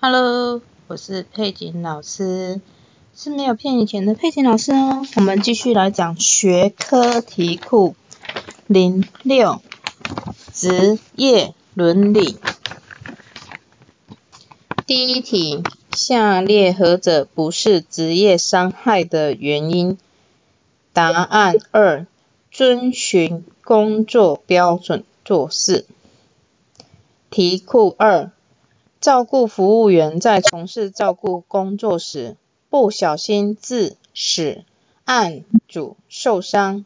Hello，我是佩锦老师，是没有骗你钱的佩锦老师哦。我们继续来讲学科题库零六职业伦理。第一题，下列何者不是职业伤害的原因？答案二，遵循工作标准做事。题库二。照顾服务员在从事照顾工作时，不小心致使案主受伤，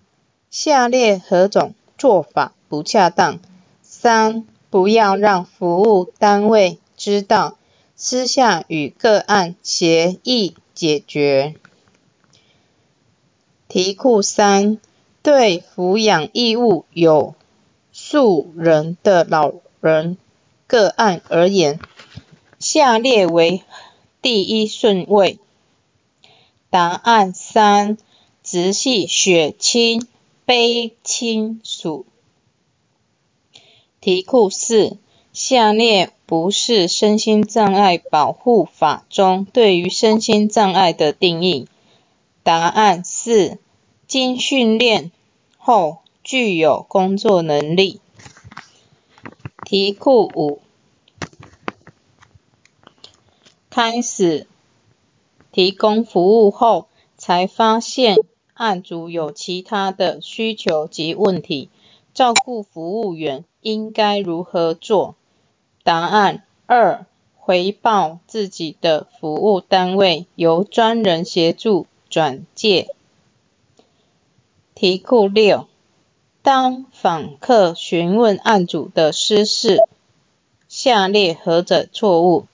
下列何种做法不恰当？三、不要让服务单位知道，私下与个案协议解决。题库三：对抚养义务有数人的老人个案而言。下列为第一顺位。答案三：直系血亲卑亲属。题库四：下列不是身心障碍保护法中对于身心障碍的定义。答案四：经训练后具有工作能力。题库五。开始提供服务后，才发现案主有其他的需求及问题，照顾服务员应该如何做？答案二：回报自己的服务单位，由专人协助转介。题库六：当访客询问案主的私事，下列何者错误？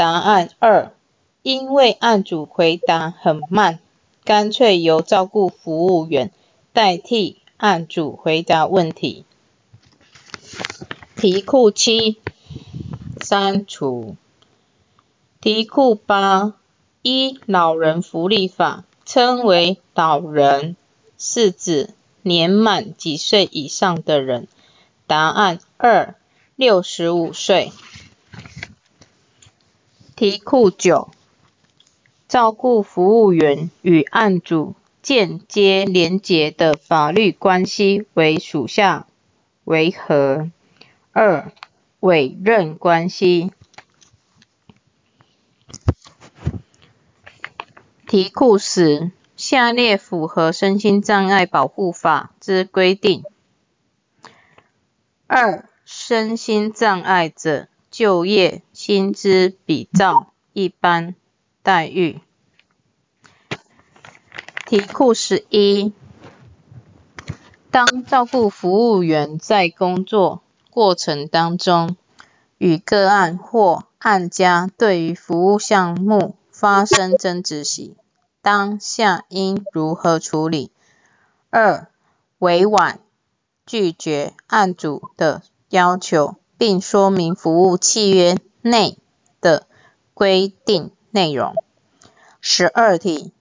答案二：因为案主回答很慢，干脆由照顾服务员代替案主回答问题。题库七删除。题库八一老人福利法称为老人，是指年满几岁以上的人？答案二：六十五岁。题库九：照顾服务员与案主间接连结的法律关系为属下为何？二、委任关系。题库十：下列符合身心障碍保护法之规定？二、身心障碍者。就业薪资比照一般待遇。题库十一：当照顾服务员在工作过程当中，与个案或案家对于服务项目发生争执时，当下应如何处理？二、委婉拒绝案主的要求。并说明服务契约内的规定内容。十二题，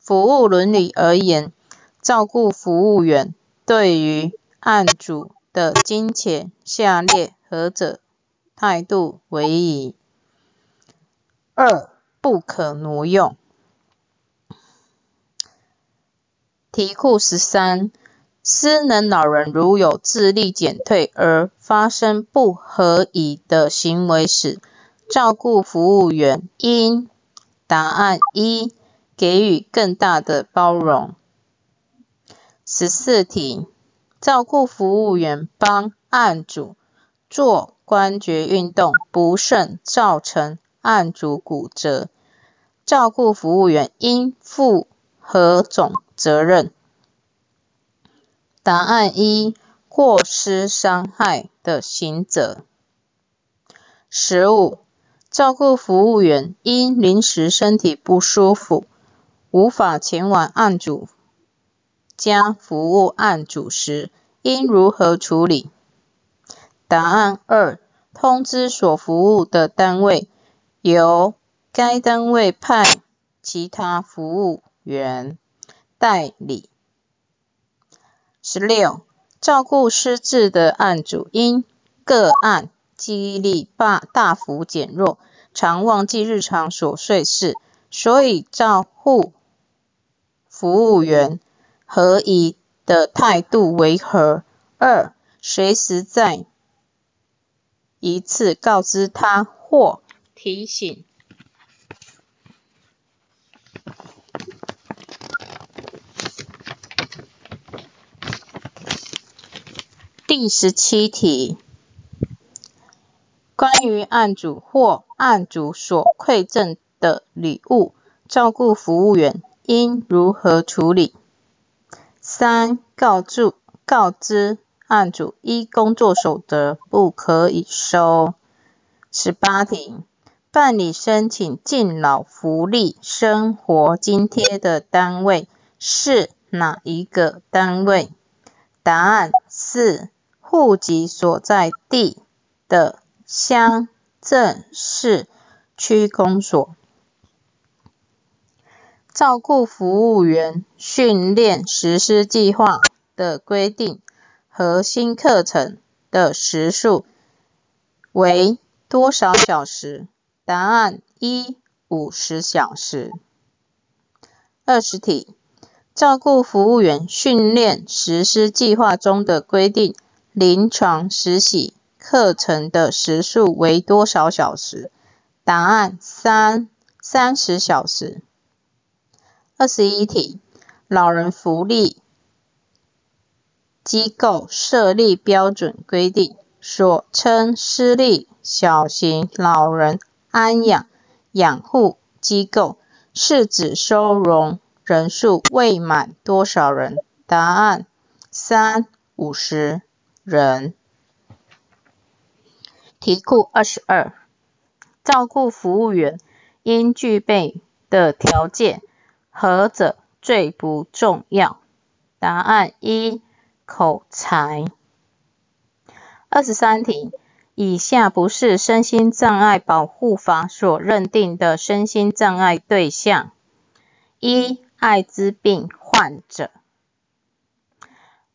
服务伦理而言，照顾服务员对于案主的金钱，下列何者态度为宜？二、不可挪用。题库十三。失能老人如有智力减退而发生不合宜的行为时，照顾服务员应答案一给予更大的包容。十四题，照顾服务员帮案主做关节运动不慎造成案主骨折，照顾服务员应负何种责任？答案一：过失伤害的刑责。十五，照顾服务员因临时身体不舒服，无法前往案主家服务案主时，应如何处理？答案二：通知所服务的单位，由该单位派其他服务员代理。十六，照顾失智的案主，因个案记忆力大大幅减弱，常忘记日常琐碎事，所以照护服务员何宜的态度为何？二、随时在一次告知他或提醒。第十七题，关于案主或案主所馈赠的礼物，照顾服务员应如何处理？三、告诉告知案主依工作守则不可以收。十八题，办理申请敬老福利生活津贴的单位是哪一个单位？答案四。户籍所在地的乡镇市区公所。照顾服务员训练实施计划的规定，核心课程的时数为多少小时？答案一五十小时。二十题，照顾服务员训练实施计划中的规定。临床实习课程的时数为多少小时？答案三三十小时。二十一题，老人福利机构设立标准规定，所称私立小型老人安养养护机构，是指收容人数未满多少人？答案三五十。人，题库二十二，照顾服务员应具备的条件，何者最不重要？答案一，口才。二十三题，以下不是身心障碍保护法所认定的身心障碍对象：一、艾滋病患者。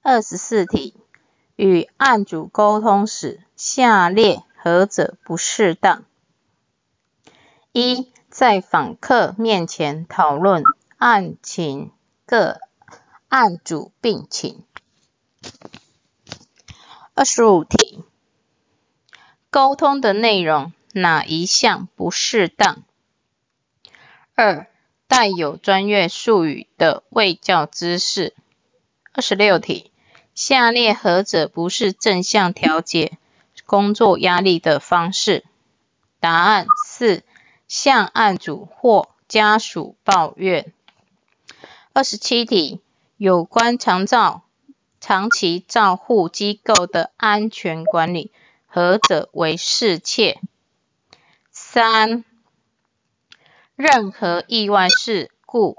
二十四题。与案主沟通时，下列何者不适当？一、在访客面前讨论案情个案主病情。二十五题，沟通的内容哪一项不适当？二、带有专业术语的卫教知识。二十六题。下列何者不是正向调节工作压力的方式？答案四：向案主或家属抱怨。二十七题，有关长照长期照护机构的安全管理，何者为适切？三：任何意外事故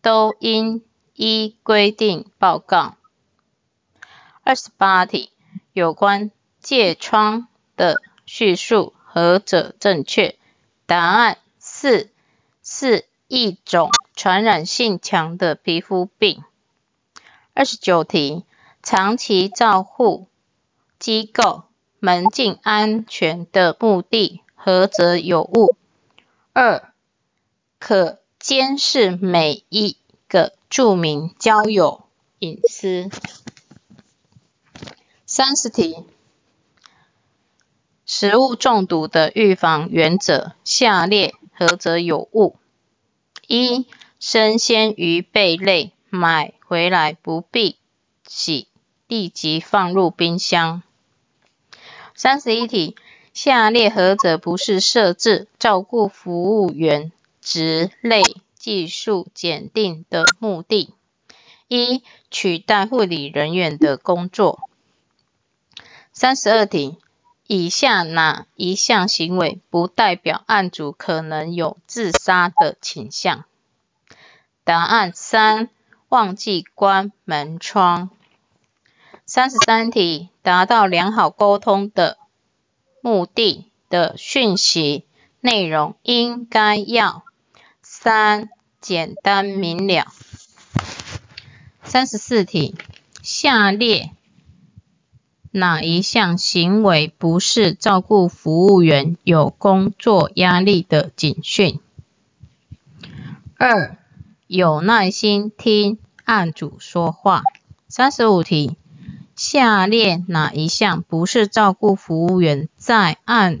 都应依规定报告。二十八题，有关疥疮的叙述何者正确？答案四，是一种传染性强的皮肤病。二十九题，长期照护机构门禁安全的目的何者有误？二，可监视每一个著名交友隐私。三十题，食物中毒的预防原则，下列何者有误？一、生鲜鱼贝类买回来不必洗，立即放入冰箱。三十一题，下列何者不是设置照顾服务员职类技术检定的目的？一、取代护理人员的工作。三十二题，以下哪一项行为不代表案主可能有自杀的倾向？答案三，忘记关门窗。三十三题，达到良好沟通的目的的讯息内容应该要三，简单明了。三十四题，下列。哪一项行为不是照顾服务员有工作压力的警讯？二、有耐心听案主说话。三十五题，下列哪一项不是照顾服务员在案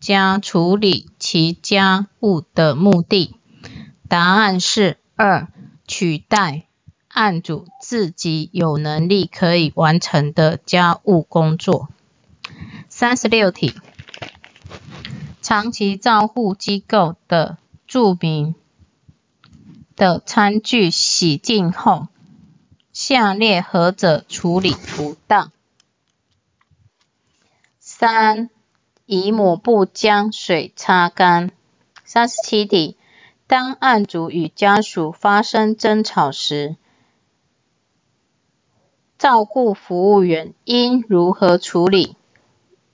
家处理其家务的目的？答案是二，取代案主自己有能力可以完成的家务工作。三十六题，长期照护机构的著名的餐具洗净后，下列何者处理不当？三，以抹布将水擦干。三十七题。当案主与家属发生争吵时，照顾服务员应如何处理？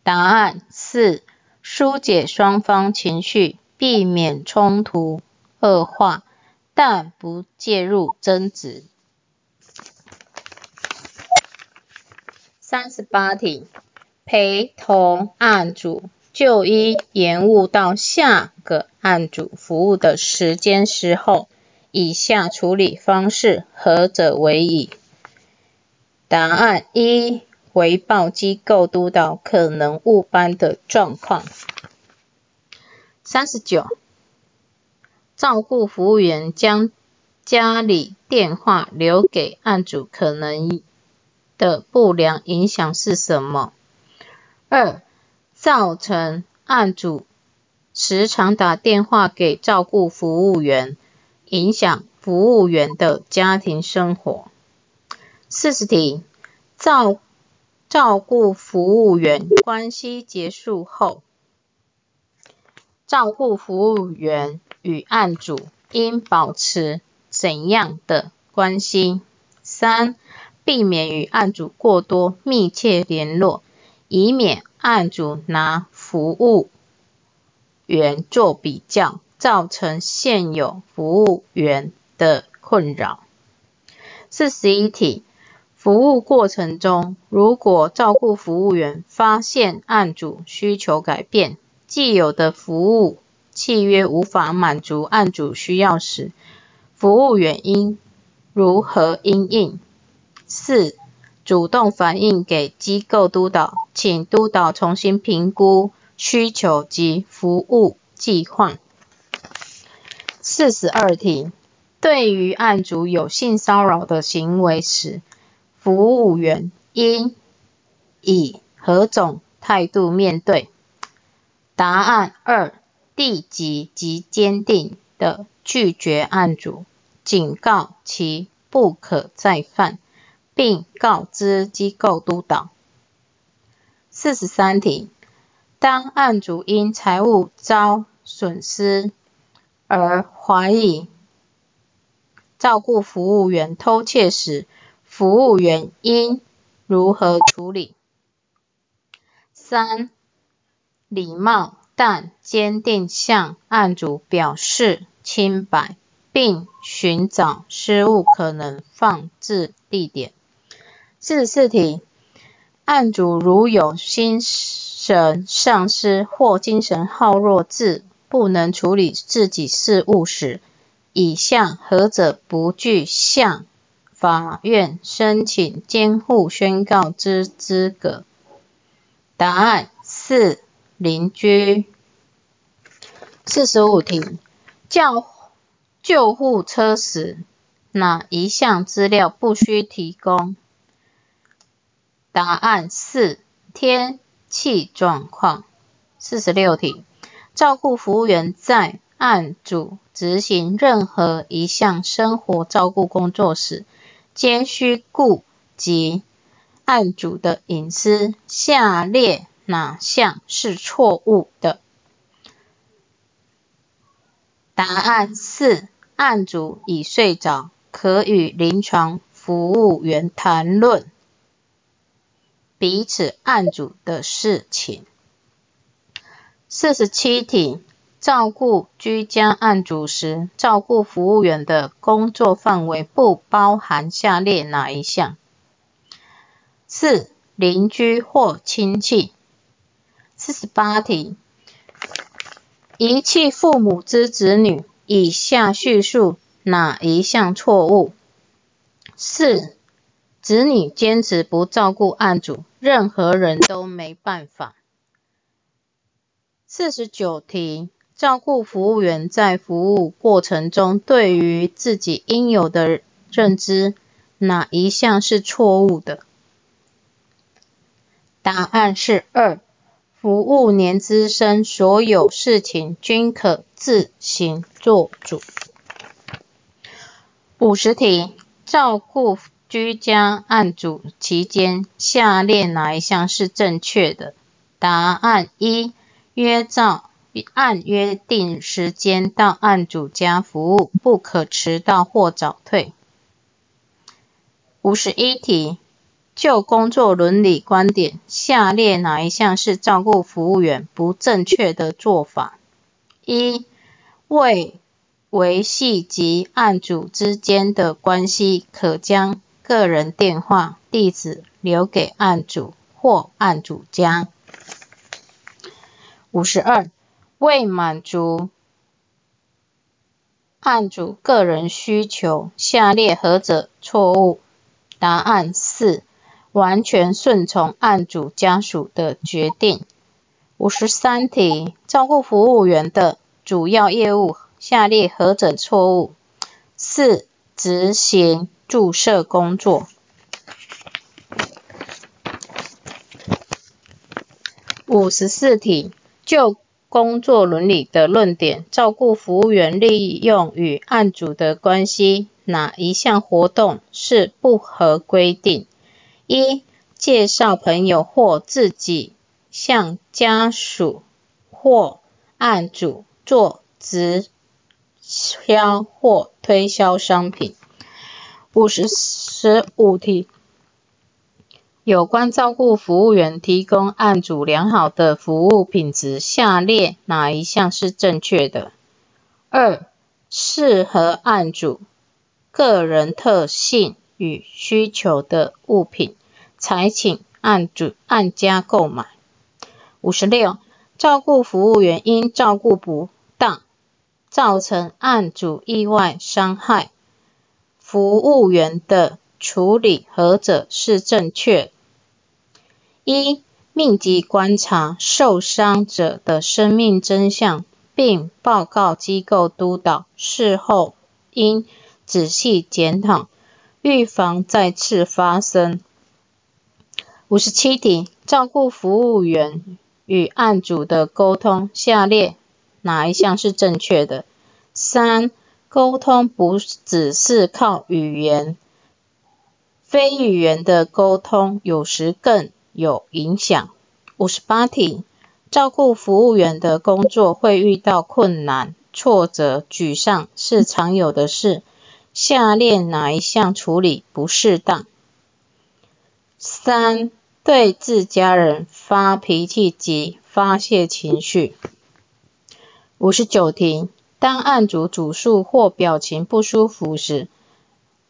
答案四：疏解双方情绪，避免冲突恶化，但不介入争执。三十八题，陪同案主。就医延误到下个案主服务的时间时候，以下处理方式何者为宜？答案一：回报机构督导可能误班的状况。三十九，照顾服务员将家里电话留给案主可能的不良影响是什么？二。造成案主时常打电话给照顾服务员，影响服务员的家庭生活。四十题，照照顾服务员关系结束后，照顾服务员与案主应保持怎样的关系？三，避免与案主过多密切联络，以免。案主拿服务员做比较，造成现有服务员的困扰。四十一题，服务过程中，如果照顾服务员发现案主需求改变，既有的服务契约无法满足案主需要时，服务员应如何应应？四。主动反映给机构督导，请督导重新评估需求及服务计划。四十二题，对于案主有性骚扰的行为时，服务员应以何种态度面对？答案二：立即及坚定的拒绝案主，警告其不可再犯。并告知机构督导。四十三题，当案主因财务遭损失而怀疑照顾服务员偷窃时，服务员应如何处理？三、礼貌但坚定向案主表示清白，并寻找失误可能放置地点。四十四题，案主如有心神丧失或精神耗弱至不能处理自己事务时，以下何者不具向法院申请监护宣告之资格？答案四：邻居。四十五题，叫救护车时，哪一项资料不需提供？答案四：天气状况。四十六题，照顾服务员在案主执行任何一项生活照顾工作时，皆需顾及案主的隐私。下列哪项是错误的？答案四：案主已睡着，可与临床服务员谈论。彼此案主的事情。四十七题，照顾居家案主时，照顾服务员的工作范围不包含下列哪一项？四、邻居或亲戚。四十八题，遗弃父母之子女，以下叙述哪一项错误？四、子女坚持不照顾案主，任何人都没办法。四十九题，照顾服务员在服务过程中对于自己应有的认知，哪一项是错误的？答案是二。服务年资深，所有事情均可自行做主。五十题，照顾居家案主期间，下列哪一项是正确的？答案一：约照按约定时间到案主家服务，不可迟到或早退。五十一题。就工作伦理观点，下列哪一项是照顾服务员不正确的做法？一、为维系及案主之间的关系，可将个人电话、地址留给案主或案主家。五十二、为满足案主个人需求，下列何者错误？答案四。完全顺从案主家属的决定。五十三题，照顾服务员的主要业务，下列何者错误？四、执行注射工作。五十四题，就工作伦理的论点，照顾服务员利用与案主的关系，哪一项活动是不合规定？一、介绍朋友或自己向家属或案主做直销或推销商品。五十五题，有关照顾服务员提供案主良好的服务品质，下列哪一项是正确的？二、适合案主个人特性与需求的物品。才请按主按家购买。五十六，照顾服务员因照顾不当，造成案主意外伤害，服务员的处理何者是正确？一，密集观察受伤者的生命真相，并报告机构督导，事后应仔细检讨，预防再次发生。五十七题，照顾服务员与案主的沟通，下列哪一项是正确的？三、沟通不只是靠语言，非语言的沟通有时更有影响。五十八题，照顾服务员的工作会遇到困难、挫折、沮丧是常有的事，下列哪一项处理不适当？三。对自家人发脾气及发泄情绪。五十九题，当案主主诉或表情不舒服时，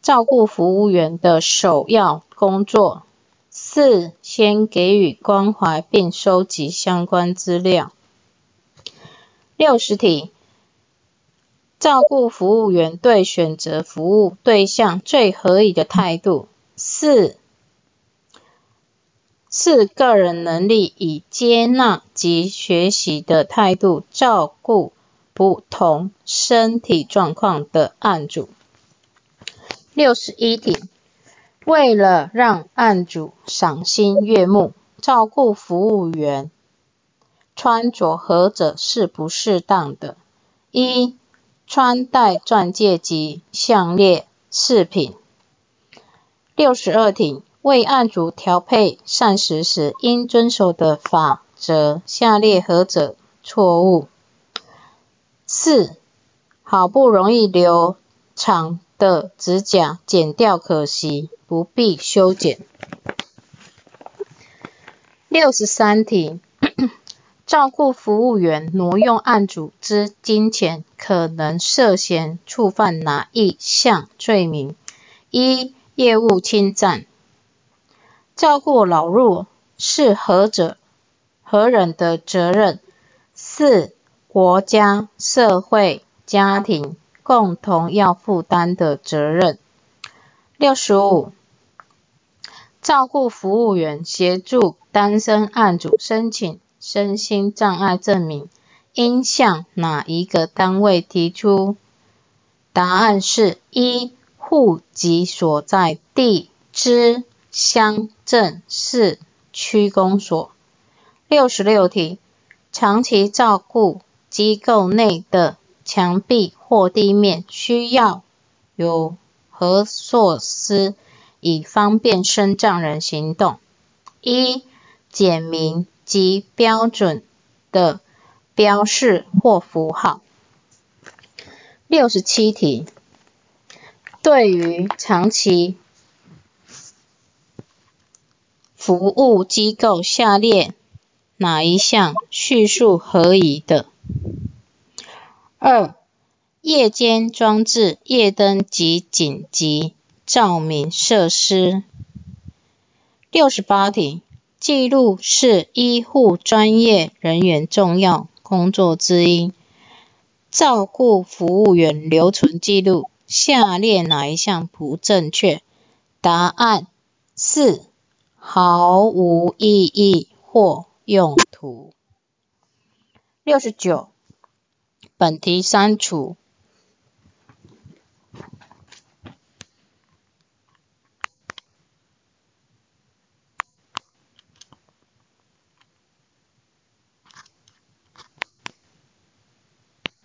照顾服务员的首要工作：四、先给予关怀并收集相关资料。六十题，照顾服务员对选择服务对象最合理的态度。四。是个人能力以接纳及学习的态度照顾不同身体状况的案主。六十一题，为了让案主赏心悦目，照顾服务员穿着何者是不适当的？一、穿戴钻戒及项链饰品。六十二题。为案主调配膳食时应遵守的法则，下列何者错误？四、好不容易留长的指甲剪掉可惜，不必修剪。六十三题，照顾服务员挪用案组之金钱，可能涉嫌触犯哪一项罪名？一、业务侵占。照顾老弱是何者何人的责任？四、国家、社会、家庭共同要负担的责任。六十五、照顾服务员协助单身案主申请身心障碍证明，应向哪一个单位提出？答案是一、户籍所在地之乡镇市区公所。六十六题，长期照顾机构内的墙壁或地面需要有何措施，以方便身障人行动？一、简明及标准的标示或符号。六十七题，对于长期服务机构，下列哪一项叙述合宜的？二、夜间装置夜灯及紧急照明设施。六十八题，记录是医护专业人员重要工作之一。照顾服务员留存记录，下列哪一项不正确？答案四，毫无意义或用途。六十九，本题删除。